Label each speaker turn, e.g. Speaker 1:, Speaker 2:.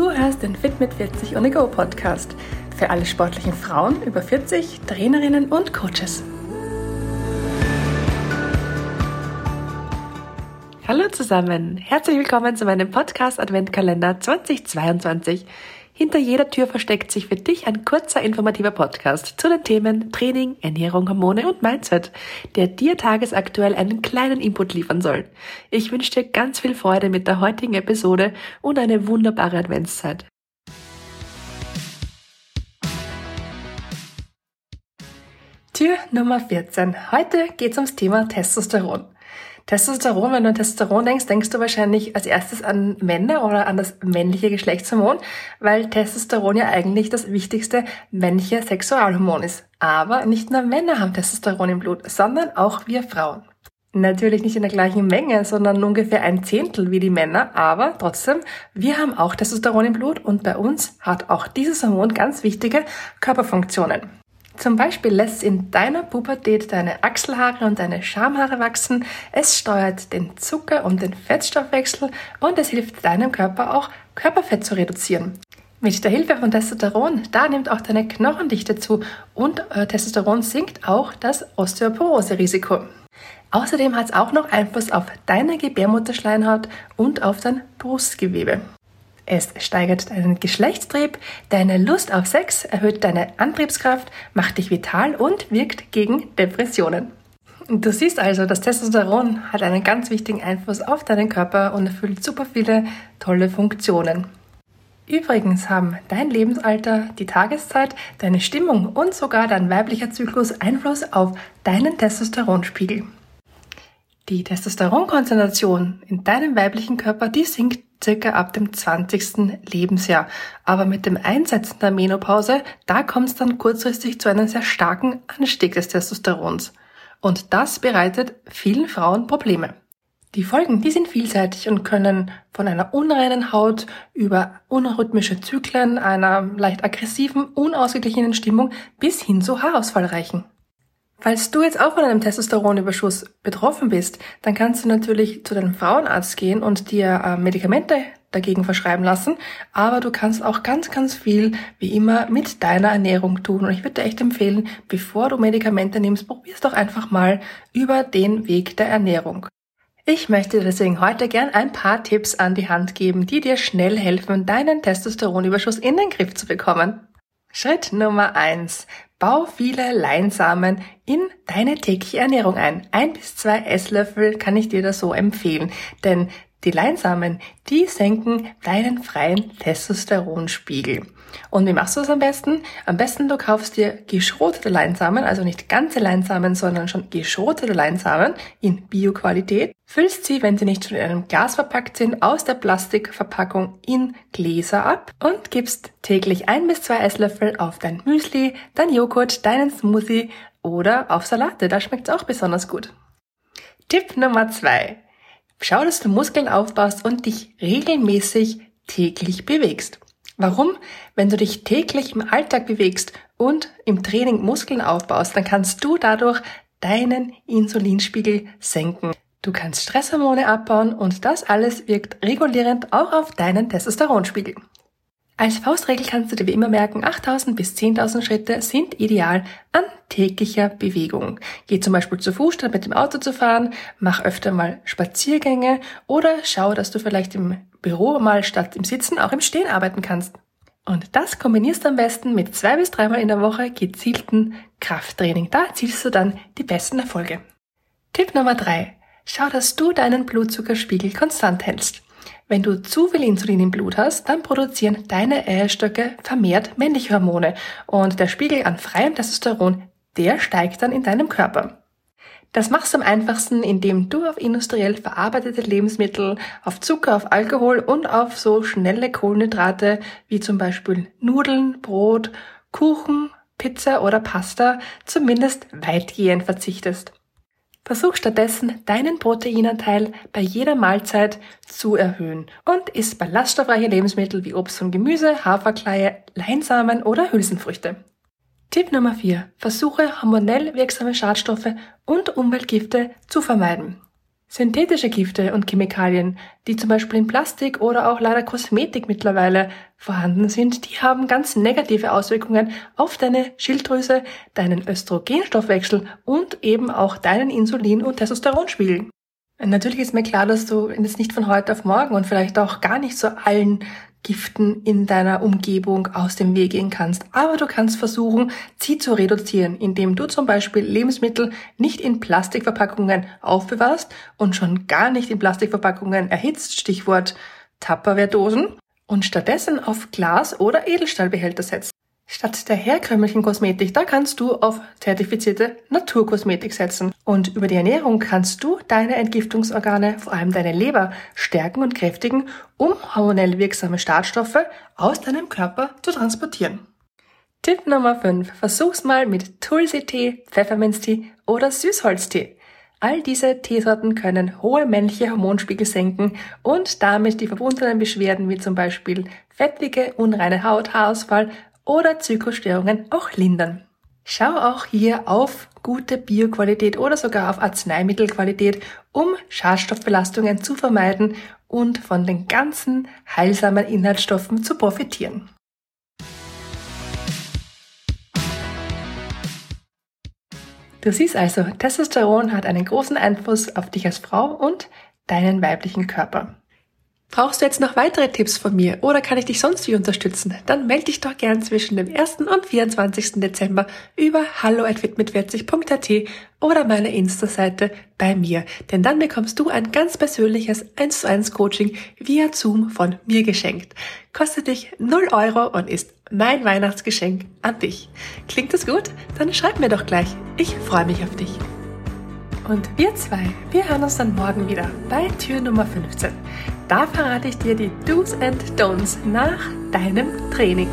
Speaker 1: Du hörst den Fit mit 40 on Go Podcast für alle sportlichen Frauen über 40, Trainerinnen und Coaches. Hallo zusammen, herzlich willkommen zu meinem Podcast Adventkalender 2022. Hinter jeder Tür versteckt sich für dich ein kurzer informativer Podcast zu den Themen Training, Ernährung, Hormone und Mindset, der dir tagesaktuell einen kleinen Input liefern soll. Ich wünsche dir ganz viel Freude mit der heutigen Episode und eine wunderbare Adventszeit. Tür Nummer 14. Heute geht es ums Thema Testosteron. Testosteron, wenn du an Testosteron denkst, denkst du wahrscheinlich als erstes an Männer oder an das männliche Geschlechtshormon, weil Testosteron ja eigentlich das wichtigste männliche Sexualhormon ist. Aber nicht nur Männer haben Testosteron im Blut, sondern auch wir Frauen. Natürlich nicht in der gleichen Menge, sondern ungefähr ein Zehntel wie die Männer, aber trotzdem, wir haben auch Testosteron im Blut und bei uns hat auch dieses Hormon ganz wichtige Körperfunktionen. Zum Beispiel lässt in deiner Pubertät deine Achselhaare und deine Schamhaare wachsen. Es steuert den Zucker- und den Fettstoffwechsel und es hilft deinem Körper auch Körperfett zu reduzieren. Mit der Hilfe von Testosteron, da nimmt auch deine Knochendichte zu und äh, Testosteron sinkt auch das Osteoporose-Risiko. Außerdem hat es auch noch Einfluss auf deine Gebärmutterschleimhaut und auf dein Brustgewebe. Es steigert deinen Geschlechtstrieb, deine Lust auf Sex, erhöht deine Antriebskraft, macht dich vital und wirkt gegen Depressionen. Du siehst also, das Testosteron hat einen ganz wichtigen Einfluss auf deinen Körper und erfüllt super viele tolle Funktionen. Übrigens haben dein Lebensalter, die Tageszeit, deine Stimmung und sogar dein weiblicher Zyklus Einfluss auf deinen Testosteronspiegel. Die Testosteronkonzentration in deinem weiblichen Körper, die sinkt circa ab dem 20. Lebensjahr. Aber mit dem Einsetzen der Menopause, da kommt es dann kurzfristig zu einem sehr starken Anstieg des Testosterons. Und das bereitet vielen Frauen Probleme. Die Folgen, die sind vielseitig und können von einer unreinen Haut über unrhythmische Zyklen, einer leicht aggressiven, unausgeglichenen Stimmung bis hin zu Haarausfall reichen. Falls du jetzt auch von einem Testosteronüberschuss betroffen bist, dann kannst du natürlich zu deinem Frauenarzt gehen und dir äh, Medikamente dagegen verschreiben lassen. Aber du kannst auch ganz, ganz viel, wie immer, mit deiner Ernährung tun. Und ich würde dir echt empfehlen, bevor du Medikamente nimmst, probier's doch einfach mal über den Weg der Ernährung. Ich möchte deswegen heute gern ein paar Tipps an die Hand geben, die dir schnell helfen, deinen Testosteronüberschuss in den Griff zu bekommen. Schritt Nummer eins: Bau viele Leinsamen in deine tägliche Ernährung ein. Ein bis zwei Esslöffel kann ich dir das so empfehlen, denn die Leinsamen, die senken deinen freien Testosteronspiegel. Und wie machst du es am besten? Am besten du kaufst dir geschrotete Leinsamen, also nicht ganze Leinsamen, sondern schon geschrotete Leinsamen in Bioqualität. Füllst sie, wenn sie nicht schon in einem Glas verpackt sind, aus der Plastikverpackung in Gläser ab und gibst täglich ein bis zwei Esslöffel auf dein Müsli, dein Joghurt, deinen Smoothie oder auf Salate. Da schmeckt es auch besonders gut. Tipp Nummer zwei. Schau, dass du Muskeln aufbaust und dich regelmäßig täglich bewegst. Warum? Wenn du dich täglich im Alltag bewegst und im Training Muskeln aufbaust, dann kannst du dadurch deinen Insulinspiegel senken. Du kannst Stresshormone abbauen und das alles wirkt regulierend auch auf deinen Testosteronspiegel. Als Faustregel kannst du dir wie immer merken, 8000 bis 10.000 Schritte sind ideal an täglicher Bewegung. Geh zum Beispiel zu Fuß, statt mit dem Auto zu fahren, mach öfter mal Spaziergänge oder schau, dass du vielleicht im Büro mal statt im Sitzen auch im Stehen arbeiten kannst. Und das kombinierst du am besten mit zwei bis dreimal in der Woche gezielten Krafttraining. Da erzielst du dann die besten Erfolge. Tipp Nummer drei: Schau, dass du deinen Blutzuckerspiegel konstant hältst. Wenn du zu viel Insulin im Blut hast, dann produzieren deine Eierstöcke vermehrt männliche Hormone und der Spiegel an freiem Testosteron, der steigt dann in deinem Körper. Das machst du am einfachsten, indem du auf industriell verarbeitete Lebensmittel, auf Zucker, auf Alkohol und auf so schnelle Kohlenhydrate wie zum Beispiel Nudeln, Brot, Kuchen, Pizza oder Pasta zumindest weitgehend verzichtest. Versuch stattdessen deinen Proteinanteil bei jeder Mahlzeit zu erhöhen und isst ballaststoffreiche Lebensmittel wie Obst und Gemüse, Haferkleie, Leinsamen oder Hülsenfrüchte. Tipp Nummer 4. Versuche hormonell wirksame Schadstoffe und Umweltgifte zu vermeiden. Synthetische Gifte und Chemikalien, die zum Beispiel in Plastik oder auch leider Kosmetik mittlerweile vorhanden sind, die haben ganz negative Auswirkungen auf deine Schilddrüse, deinen Östrogenstoffwechsel und eben auch deinen Insulin- und Testosteronspiegel. Natürlich ist mir klar, dass du jetzt nicht von heute auf morgen und vielleicht auch gar nicht zu allen Giften in deiner Umgebung aus dem Weg gehen kannst. Aber du kannst versuchen, sie zu reduzieren, indem du zum Beispiel Lebensmittel nicht in Plastikverpackungen aufbewahrst und schon gar nicht in Plastikverpackungen erhitzt, Stichwort Tupperware-Dosen, und stattdessen auf Glas- oder Edelstahlbehälter setzt. Statt der herkömmlichen Kosmetik, da kannst du auf zertifizierte Naturkosmetik setzen. Und über die Ernährung kannst du deine Entgiftungsorgane, vor allem deine Leber, stärken und kräftigen, um hormonell wirksame Startstoffe aus deinem Körper zu transportieren. Tipp Nummer 5. Versuch's mal mit Tulsi-Tee, Pfefferminztee oder Süßholztee. All diese Teesorten können hohe männliche Hormonspiegel senken und damit die verbundenen Beschwerden wie zum Beispiel fettige, unreine Haut, Haarausfall oder Zyklusstörungen auch lindern. Schau auch hier auf gute Bioqualität oder sogar auf Arzneimittelqualität, um Schadstoffbelastungen zu vermeiden und von den ganzen heilsamen Inhaltsstoffen zu profitieren. Du siehst also, Testosteron hat einen großen Einfluss auf dich als Frau und deinen weiblichen Körper. Brauchst du jetzt noch weitere Tipps von mir oder kann ich dich sonst wie unterstützen? Dann melde dich doch gern zwischen dem 1. und 24. Dezember über hallo@fitmit40.at oder meiner Insta-Seite bei mir, denn dann bekommst du ein ganz persönliches 1 zu 1 Coaching via Zoom von mir geschenkt. Kostet dich 0 Euro und ist mein Weihnachtsgeschenk an dich. Klingt das gut? Dann schreib mir doch gleich. Ich freue mich auf dich. Und wir zwei, wir hören uns dann morgen wieder bei Tür Nummer 15. Da verrate ich dir die Do's and Don'ts nach deinem Training.